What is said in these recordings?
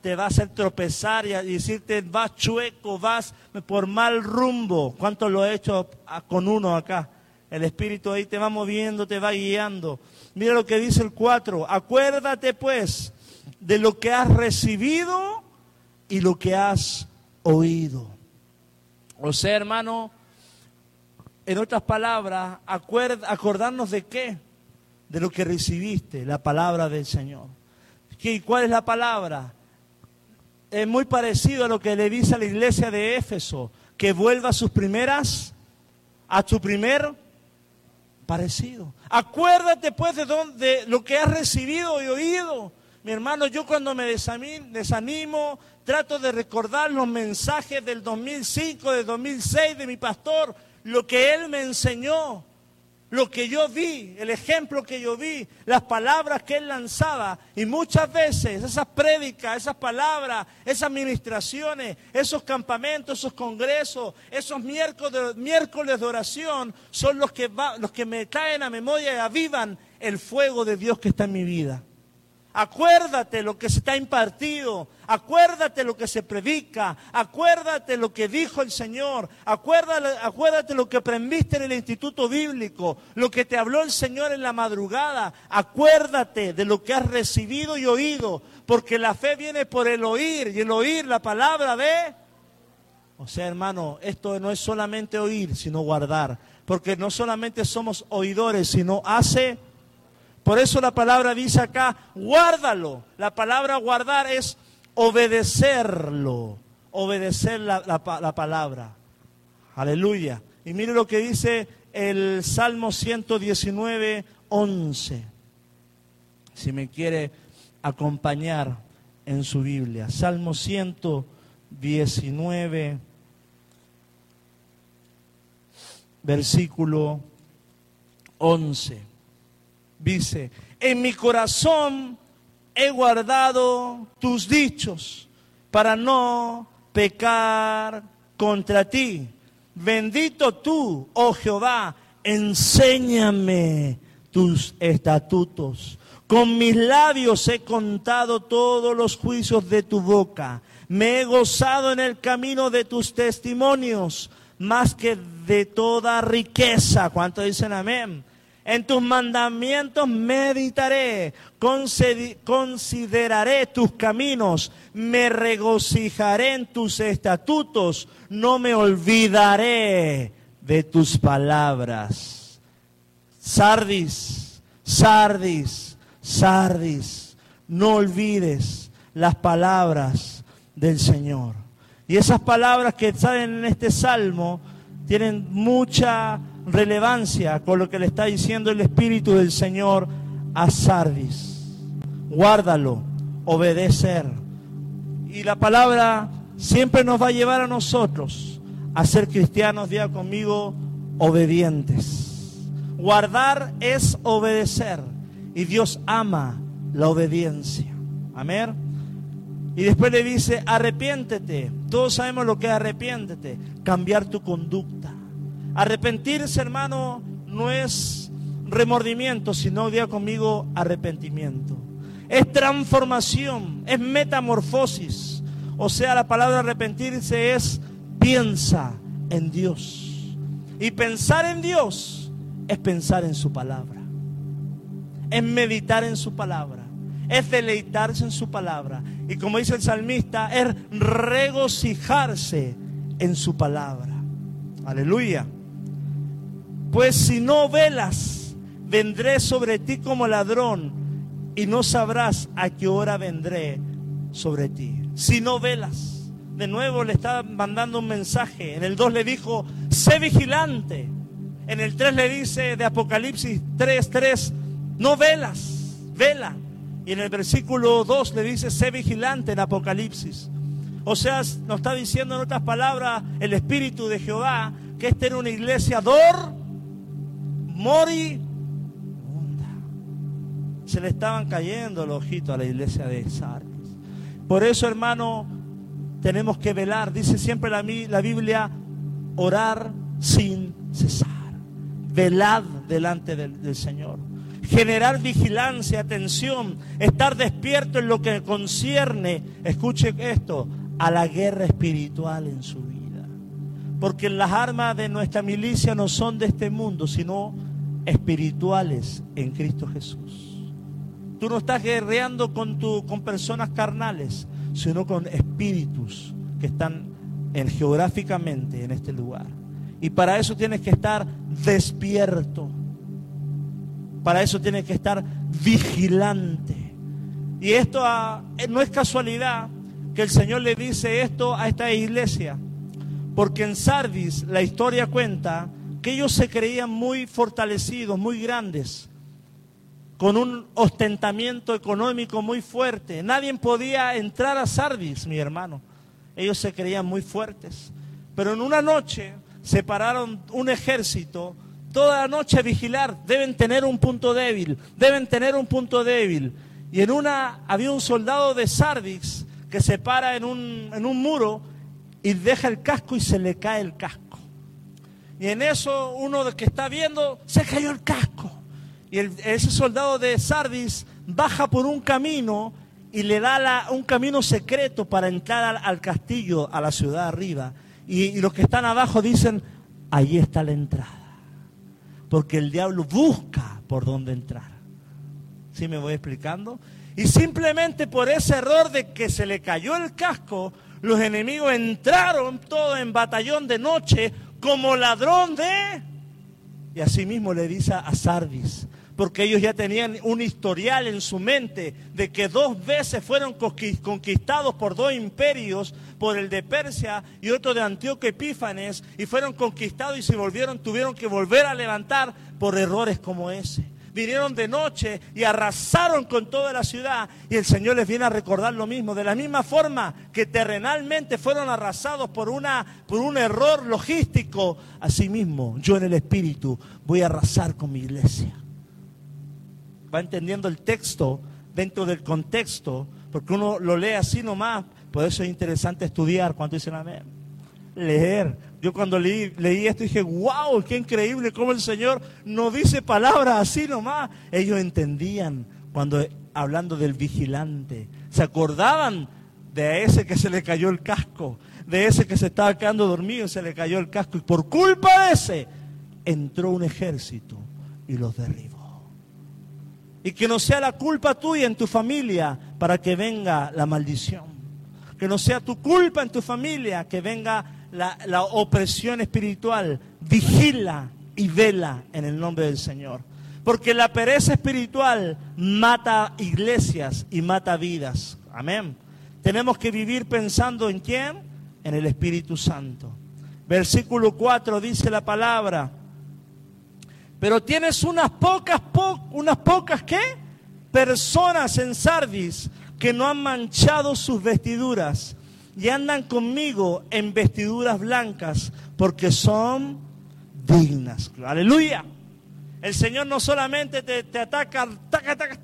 te va a hacer tropezar y, decirte vas chueco, vas por mal rumbo. ¿Cuánto lo he hecho con uno acá? El Espíritu ahí te va moviendo, te va guiando. Mira lo que dice el 4. Acuérdate pues de lo que has recibido y lo que has oído. O sea, hermano, en otras palabras, acordarnos de qué? De lo que recibiste, la palabra del Señor. ¿Y cuál es la palabra? Es muy parecido a lo que le dice a la iglesia de Éfeso, que vuelva a sus primeras, a su primer parecido. Acuérdate pues de, de lo que has recibido y oído. Mi hermano, yo cuando me desanimo, trato de recordar los mensajes del 2005, del 2006 de mi pastor, lo que él me enseñó, lo que yo vi, el ejemplo que yo vi, las palabras que él lanzaba. Y muchas veces esas prédicas, esas palabras, esas ministraciones, esos campamentos, esos congresos, esos miércoles, de oración son los que, los que me traen a memoria y avivan el fuego de Dios que está en mi vida. Acuérdate lo que se está impartido, acuérdate lo que se predica, acuérdate lo que dijo el Señor, acuérdate, acuérdate lo que aprendiste en el instituto bíblico, lo que te habló el Señor en la madrugada, acuérdate de lo que has recibido y oído, porque la fe viene por el oír y el oír la palabra de... O sea, hermano, esto no es solamente oír, sino guardar, porque no solamente somos oidores, sino hace por eso la palabra dice acá, guárdalo. La palabra guardar es obedecerlo, obedecer la, palabra. Aleluya. Y mire lo que dice el Salmo 119, 11. Si me quiere acompañar en su Biblia. Salmo 119, versículo 11 dice, en mi corazón he guardado tus dichos para no pecar contra ti. Bendito tú, oh Jehová, enséñame tus estatutos. Con mis labios he contado todos los juicios de tu boca. Me he gozado en el camino de tus testimonios, más que de toda riqueza. ¿Cuánto dicen amén? En tus mandamientos meditaré, consideraré tus caminos, me regocijaré en tus estatutos, no me olvidaré de tus palabras. Sardis, Sardis, Sardis, no olvides las palabras del Señor. Y esas palabras que salen en este salmo tienen mucha relevancia con lo que le está diciendo el Espíritu del Señor a Sardis. Guárdalo, obedecer. Y la palabra siempre nos va a llevar a nosotros a ser cristianos, diga conmigo, obedientes. Guardar es obedecer. Y Dios ama la obediencia. Amén. Y después le dice, arrepiéntete. Todos sabemos lo que es arrepiéntete. Cambiar tu conducta. Arrepentirse, hermano, no es remordimiento, sino, diga conmigo, arrepentimiento. Es transformación, es metamorfosis. O sea, la palabra arrepentirse es piensa en Dios. Y pensar en Dios es pensar en su palabra. Es meditar en su palabra. Es deleitarse en su palabra. Y como dice el salmista, es regocijarse en su palabra. Aleluya. Pues si no velas, vendré sobre ti como ladrón y no sabrás a qué hora vendré sobre ti. Si no velas, de nuevo le está mandando un mensaje. En el 2 le dijo, sé vigilante. En el 3 le dice de Apocalipsis 3, 3, no velas, vela. Y en el versículo 2 le dice, sé vigilante en Apocalipsis. O sea, nos está diciendo en otras palabras el Espíritu de Jehová que esta era una iglesia dor Mori Se le estaban cayendo los ojitos a la iglesia de Sardis. Por eso, hermano, tenemos que velar. Dice siempre la, la Biblia, orar sin cesar. Velad delante del, del Señor. Generar vigilancia, atención, estar despierto en lo que concierne, escuche esto, a la guerra espiritual en su vida. Porque las armas de nuestra milicia no son de este mundo, sino espirituales en Cristo Jesús. Tú no estás guerreando con, tu, con personas carnales, sino con espíritus que están en, geográficamente en este lugar. Y para eso tienes que estar despierto. Para eso tienes que estar vigilante. Y esto ah, no es casualidad que el Señor le dice esto a esta iglesia. Porque en Sardis la historia cuenta que ellos se creían muy fortalecidos, muy grandes, con un ostentamiento económico muy fuerte. Nadie podía entrar a Sardis, mi hermano. Ellos se creían muy fuertes. Pero en una noche separaron un ejército, toda la noche vigilar. Deben tener un punto débil, deben tener un punto débil. Y en una había un soldado de Sardis que se para en un, en un muro y deja el casco y se le cae el casco. Y en eso uno que está viendo, se cayó el casco. Y ese soldado de Sardis baja por un camino y le da un camino secreto para entrar al, castillo, a la ciudad arriba. Y, los que están abajo dicen, ahí está la entrada. Porque el diablo busca por dónde entrar. ¿Sí me voy explicando? Y simplemente por ese error de que se le cayó el casco, los enemigos entraron todos en batallón de noche como ladrón de... Y así mismo le dice a Sardis, porque ellos ya tenían un historial en su mente de que dos veces fueron conquistados por dos imperios, por el de Persia y otro de Antíoco Epífanes, y fueron conquistados y se volvieron, tuvieron que volver a levantar por errores como ese vinieron de noche y arrasaron con toda la ciudad. Y el Señor les viene a recordar lo mismo. De la misma forma que terrenalmente fueron arrasados por, una, por un error logístico, asimismo yo en el Espíritu voy a arrasar con mi iglesia. Va entendiendo el texto dentro del contexto, porque uno lo lee así nomás. Por eso es interesante estudiar. cuando dicen amén? Leer yo cuando leí, leí, esto dije, wow, qué increíble cómo el Señor no dice palabras así nomás. Ellos entendían cuando hablando del vigilante, se acordaban de ese que se le cayó el casco, de ese que se estaba quedando dormido y se le cayó el casco. Y por culpa de ese entró un ejército y los derribó. Y que no sea la culpa tuya en tu familia para que venga la maldición. Que no sea tu culpa en tu familia que venga la, opresión espiritual, vigila y vela en el nombre del Señor. Porque la pereza espiritual mata iglesias y mata vidas. Amén. Tenemos que vivir pensando en quién? En el Espíritu Santo. Versículo 4 dice la palabra. Pero tienes unas pocas, unas pocas, ¿qué? Personas en Sardis que no han manchado sus vestiduras y andan conmigo en vestiduras blancas porque son dignas. Aleluya. El Señor no solamente te, ataca,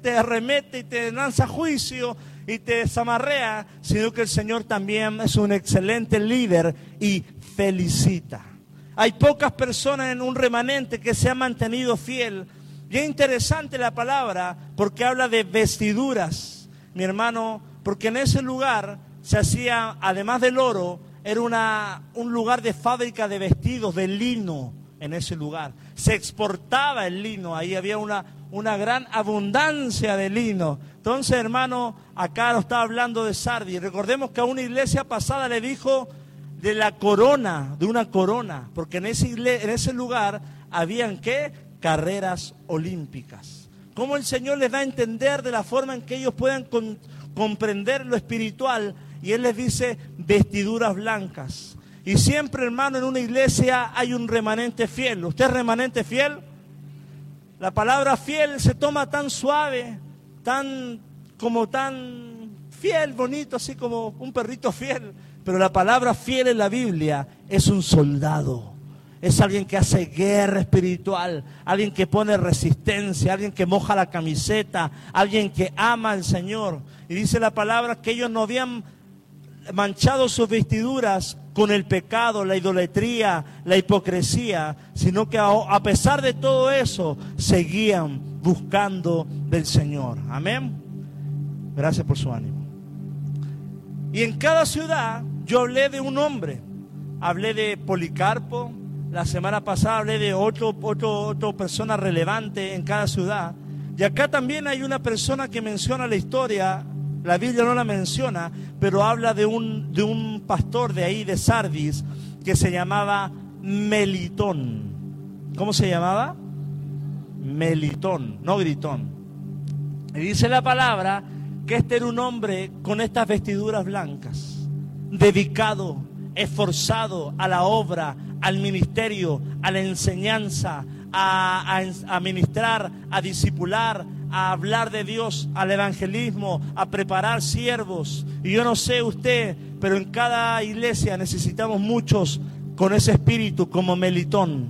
te arremete y te lanza juicio y te desamarrea, sino que el Señor también es un excelente líder y felicita. Hay pocas personas en un remanente que se han mantenido fiel. Y es interesante la palabra porque habla de vestiduras, mi hermano, porque en ese lugar se hacía, además del oro, era una, un lugar de fábrica de vestidos, de lino en ese lugar. Se exportaba el lino, ahí había una, una gran abundancia de lino. Entonces, hermano, acá nos está hablando de Sardi. Recordemos que a una iglesia pasada le dijo de la corona, de una corona, porque en ese, en ese lugar habían qué? Carreras olímpicas. ¿Cómo el Señor les da a entender de la forma en que ellos puedan comprender lo espiritual y Él les dice vestiduras blancas. Y siempre, hermano, en una iglesia hay un remanente fiel. ¿Usted es remanente fiel? La palabra fiel se toma tan suave, tan como tan fiel, bonito, así como un perrito fiel. Pero la palabra fiel en la Biblia es un soldado. Es alguien que hace guerra espiritual, alguien que pone resistencia, alguien que moja la camiseta, alguien que ama al Señor. Y dice la palabra que ellos no habían manchado sus vestiduras con el pecado, la idolatría, la hipocresía, sino que a pesar de todo eso seguían buscando del Señor. Amén. Gracias por su ánimo. Y en cada ciudad yo hablé de un hombre. Hablé de Policarpo. La semana pasada hablé de otro, otro, otra persona relevante en cada ciudad. Y acá también hay una persona que menciona la historia. La Biblia no la menciona, pero habla de un, de un pastor de ahí, de Sardis, que se llamaba Melitón. ¿Cómo se llamaba? Melitón, no gritón. Y dice la palabra que este era un hombre con estas vestiduras blancas, dedicado, esforzado a la obra, al ministerio, a la enseñanza, a, a, a ministrar, a discipular, a hablar de Dios, al evangelismo, a preparar siervos. Y yo no sé usted, pero en cada iglesia necesitamos muchos con ese espíritu como Melitón,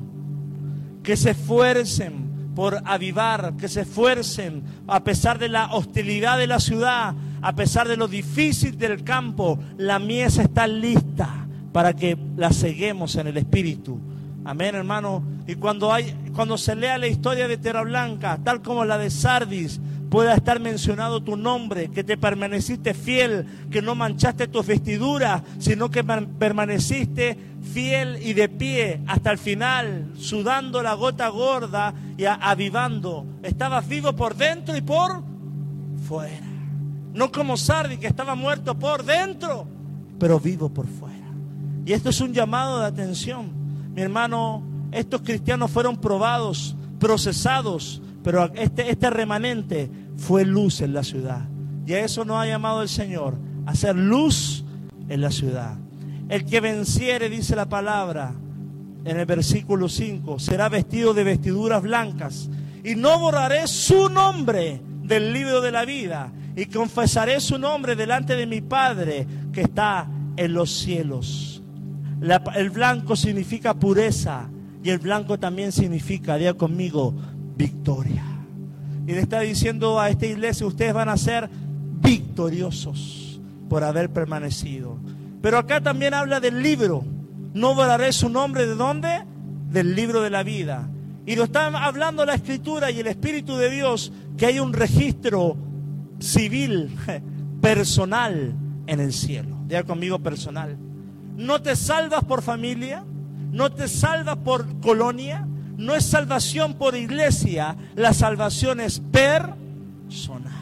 que se esfuercen por avivar, que se esfuercen a pesar de la hostilidad de la ciudad, a pesar de lo difícil del campo, la mies está lista para que la seguemos en el espíritu. Amén, hermano. Y cuando hay cuando se lea la historia de Tierra Blanca, tal como la de Sardis, pueda estar mencionado tu nombre, que te permaneciste fiel, que no manchaste tus vestiduras, sino que permaneciste fiel y de pie hasta el final, sudando la gota gorda y avivando. Estabas vivo por dentro y por fuera. No como Sardi, que estaba muerto por dentro, pero vivo por fuera. Y esto es un llamado de atención. Mi hermano, estos cristianos fueron probados, procesados, pero este, este remanente fue luz en la ciudad. Y a eso nos ha llamado el Señor, a hacer luz en la ciudad. El que venciere, dice la palabra en el versículo 5, será vestido de vestiduras blancas. Y no borraré su nombre del libro de la vida. Y confesaré su nombre delante de mi Padre que está en los cielos. el blanco significa pureza. Y el blanco también significa, diga conmigo, victoria. Y le está diciendo a esta iglesia, ustedes van a ser victoriosos por haber permanecido. Pero acá también habla del libro. No borraré su nombre de dónde? Del libro de la vida. Y lo está hablando la escritura y el Espíritu de Dios que hay un registro civil, personal en el cielo. Diga conmigo personal. No te salvas por familia, no te salvas por colonia, no es salvación por iglesia, la salvación es personal.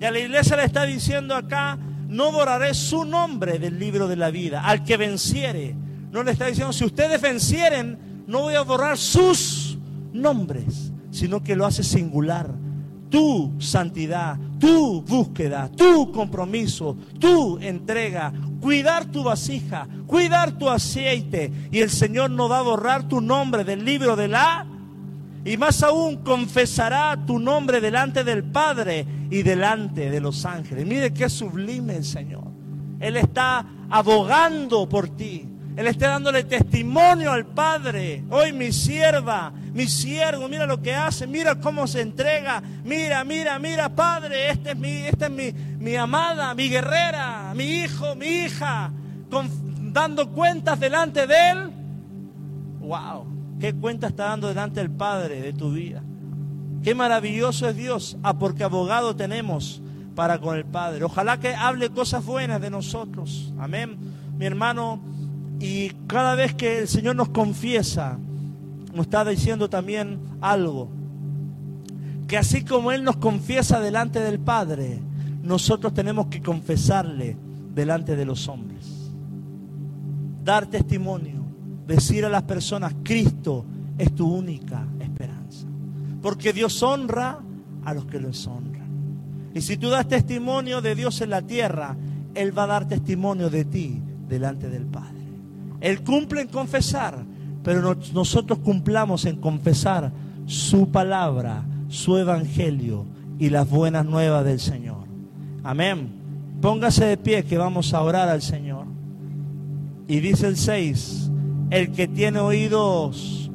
Y a la iglesia le está diciendo acá, no borraré su nombre del libro de la vida. Al que venciere, no le está diciendo, si ustedes vencieren, no voy a borrar sus nombres, sino que lo hace singular. Tu santidad, tu búsqueda, tu compromiso, tu entrega, cuidar tu vasija, cuidar tu aceite. Y el Señor no va a borrar tu nombre del libro de la y más aún confesará tu nombre delante del Padre y delante de los ángeles. Mire qué sublime el Señor. Él está abogando por ti. Él está dándole testimonio al Padre. Hoy mi sierva, mi siervo, mira lo que hace, mira cómo se entrega. Mira, mira, mira, Padre, esta es mi, esta es mi, mi amada, mi guerrera, mi hijo, mi hija, dando cuentas delante de Él. Wow. ¿Qué cuenta está dando delante del Padre de tu vida? Qué maravilloso es Dios. Ah, porque abogado tenemos para con el Padre. Ojalá que hable cosas buenas de nosotros. Amén. Mi hermano, y cada vez que el Señor nos confiesa, nos está diciendo también algo. Que así como Él nos confiesa delante del Padre, nosotros tenemos que confesarle delante de los hombres. Dar testimonio decir a las personas, Cristo es tu única esperanza. Porque Dios honra a los que lo honran. Y si tú das testimonio de Dios en la tierra, Él va a dar testimonio de ti delante del Padre. Él cumple en confesar, pero nosotros cumplamos en confesar su palabra, su evangelio y las buenas nuevas del Señor. Amén. Póngase de pie que vamos a orar al Señor. Y dice el 6, el que tiene oídos,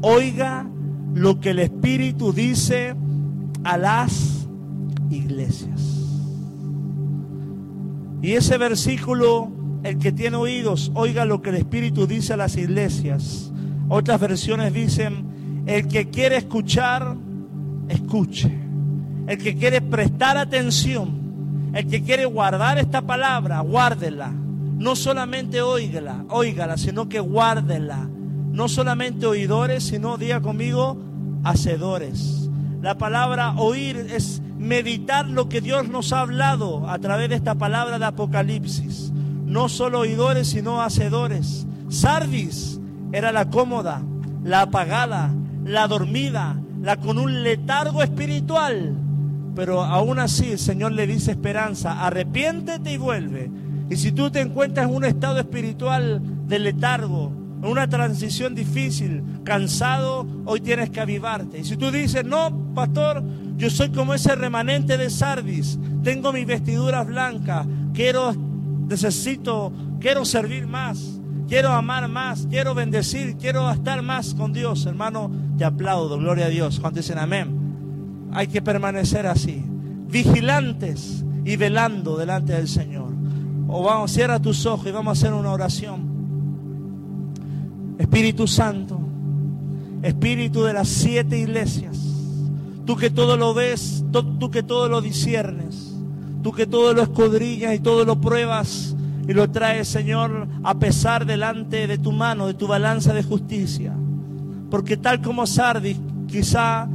oiga lo que el Espíritu dice a las iglesias. Y ese versículo, el que tiene oídos, oiga lo que el Espíritu dice a las iglesias. Otras versiones dicen, el que quiere escuchar, escuche. El que quiere prestar atención, el que quiere guardar esta palabra, guárdela. No solamente óigala, óigala, sino que guárdela. No solamente oidores, sino, diga conmigo, hacedores. La palabra oír es meditar lo que Dios nos ha hablado a través de esta palabra de Apocalipsis. No solo oidores, sino hacedores. Sardis era la cómoda, la apagada, la dormida, la con un letargo espiritual. Pero aún así el Señor le dice esperanza, arrepiéntete y vuelve. Y si tú te encuentras en un estado espiritual de letargo, en una transición difícil, cansado, hoy tienes que avivarte. Y si tú dices, no, pastor, yo soy como ese remanente de Sardis, tengo mis vestiduras blancas, quiero, necesito, quiero servir más, quiero amar más, quiero bendecir, quiero estar más con Dios, hermano, te aplaudo, gloria a Dios. Cuando dicen amén, hay que permanecer así, vigilantes y velando delante del Señor. O vamos, cierra tus ojos y vamos a hacer una oración. Espíritu Santo, Espíritu de las siete iglesias, tú que todo lo ves, tú que todo lo disiernes, tú que todo lo escudriñas y todo lo pruebas y lo traes, Señor, a pesar delante de tu mano, de tu balanza de justicia. Porque tal como Sardis, quizá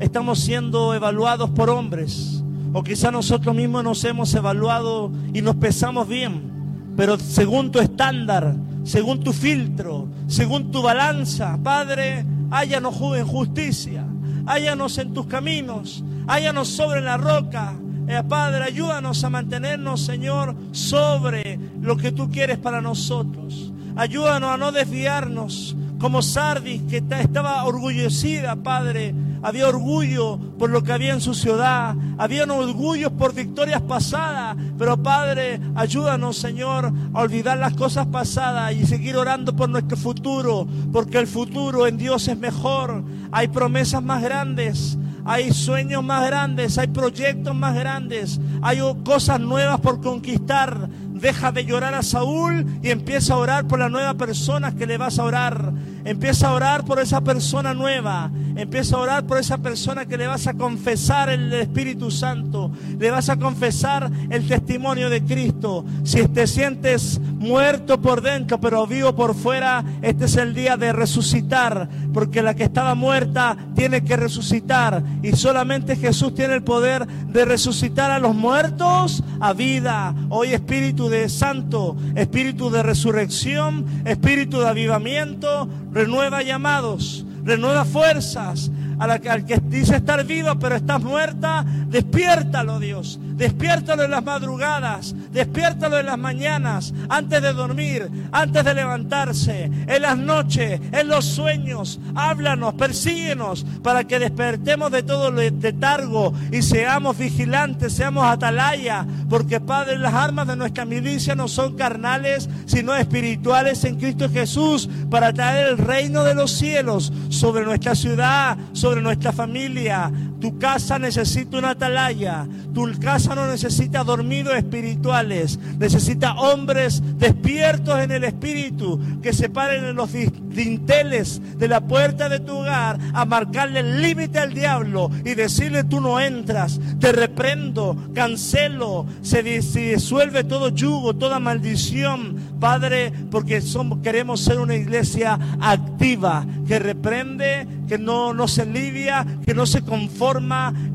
estamos siendo evaluados por hombres, o quizá nosotros mismos nos hemos evaluado y nos pesamos bien, pero según tu estándar, según tu filtro, según tu balanza, Padre, hállanos en justicia, hállanos en tus caminos, hállanos sobre la roca. Eh, Padre, ayúdanos a mantenernos, Señor, sobre lo que tú quieres para nosotros. Ayúdanos a no desviarnos como Sardis, que estaba orgullecida, Padre, había orgullo por lo que había en su ciudad, había orgullo por victorias pasadas, pero Padre, ayúdanos, Señor, a olvidar las cosas pasadas y seguir orando por nuestro futuro, porque el futuro en Dios es mejor, hay promesas más grandes. Hay sueños más grandes, hay proyectos más grandes, hay cosas nuevas por conquistar. Deja de llorar a Saúl y empieza a orar por la nueva persona que le vas a orar. Empieza a orar por esa persona nueva. Empieza a orar por esa persona que le vas a confesar el Espíritu Santo. Le vas a confesar el testimonio de Cristo. Si te sientes muerto por dentro, pero vivo por fuera, este es el día de resucitar. Porque la que estaba muerta tiene que resucitar. Y solamente Jesús tiene el poder de resucitar a los muertos a vida. Hoy Espíritu de Santo, Espíritu de resurrección, Espíritu de avivamiento renueva llamados, renueva fuerzas. Al que dice estar vivo pero estás muerta, despiértalo Dios. Despiértalo en las madrugadas, despiértalo en las mañanas, antes de dormir, antes de levantarse, en las noches, en los sueños. Háblanos, persíguenos para que despertemos de todo el letargo y seamos vigilantes, seamos atalaya, porque Padre, las armas de nuestra milicia no son carnales, sino espirituales en Cristo Jesús, para traer el reino de los cielos sobre nuestra ciudad, sobre nuestra familia. Tu casa necesita una atalaya, tu casa no necesita dormidos espirituales, necesita hombres despiertos en el espíritu que se paren en los dinteles de la puerta de tu hogar a marcarle el límite al diablo y decirle tú no entras, te reprendo, cancelo, se, disuelve todo yugo, toda maldición, Padre, porque somos, queremos ser una iglesia activa que reprende, que no, no se alivia, que no se conforma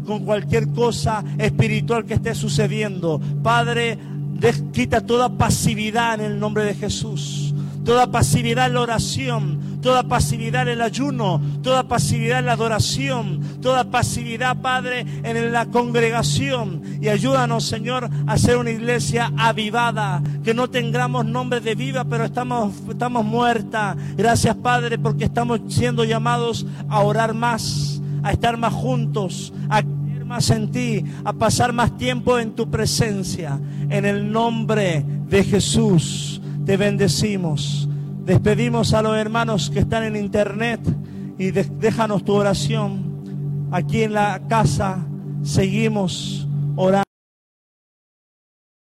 con cualquier cosa espiritual que esté sucediendo. Padre, quita toda pasividad en el nombre de Jesús. Toda pasividad en la oración, toda pasividad en el ayuno, toda pasividad en la adoración, toda pasividad, Padre, en la congregación. Y ayúdanos, Señor, a ser una iglesia avivada, que no tengamos nombre de viva, pero estamos, estamos muertas. Gracias, Padre, porque estamos siendo llamados a orar más, a estar más juntos, a más en ti, a pasar más tiempo en tu presencia. En el nombre de Jesús te bendecimos. Despedimos a los hermanos que están en internet y déjanos tu oración. Aquí en la casa seguimos orando.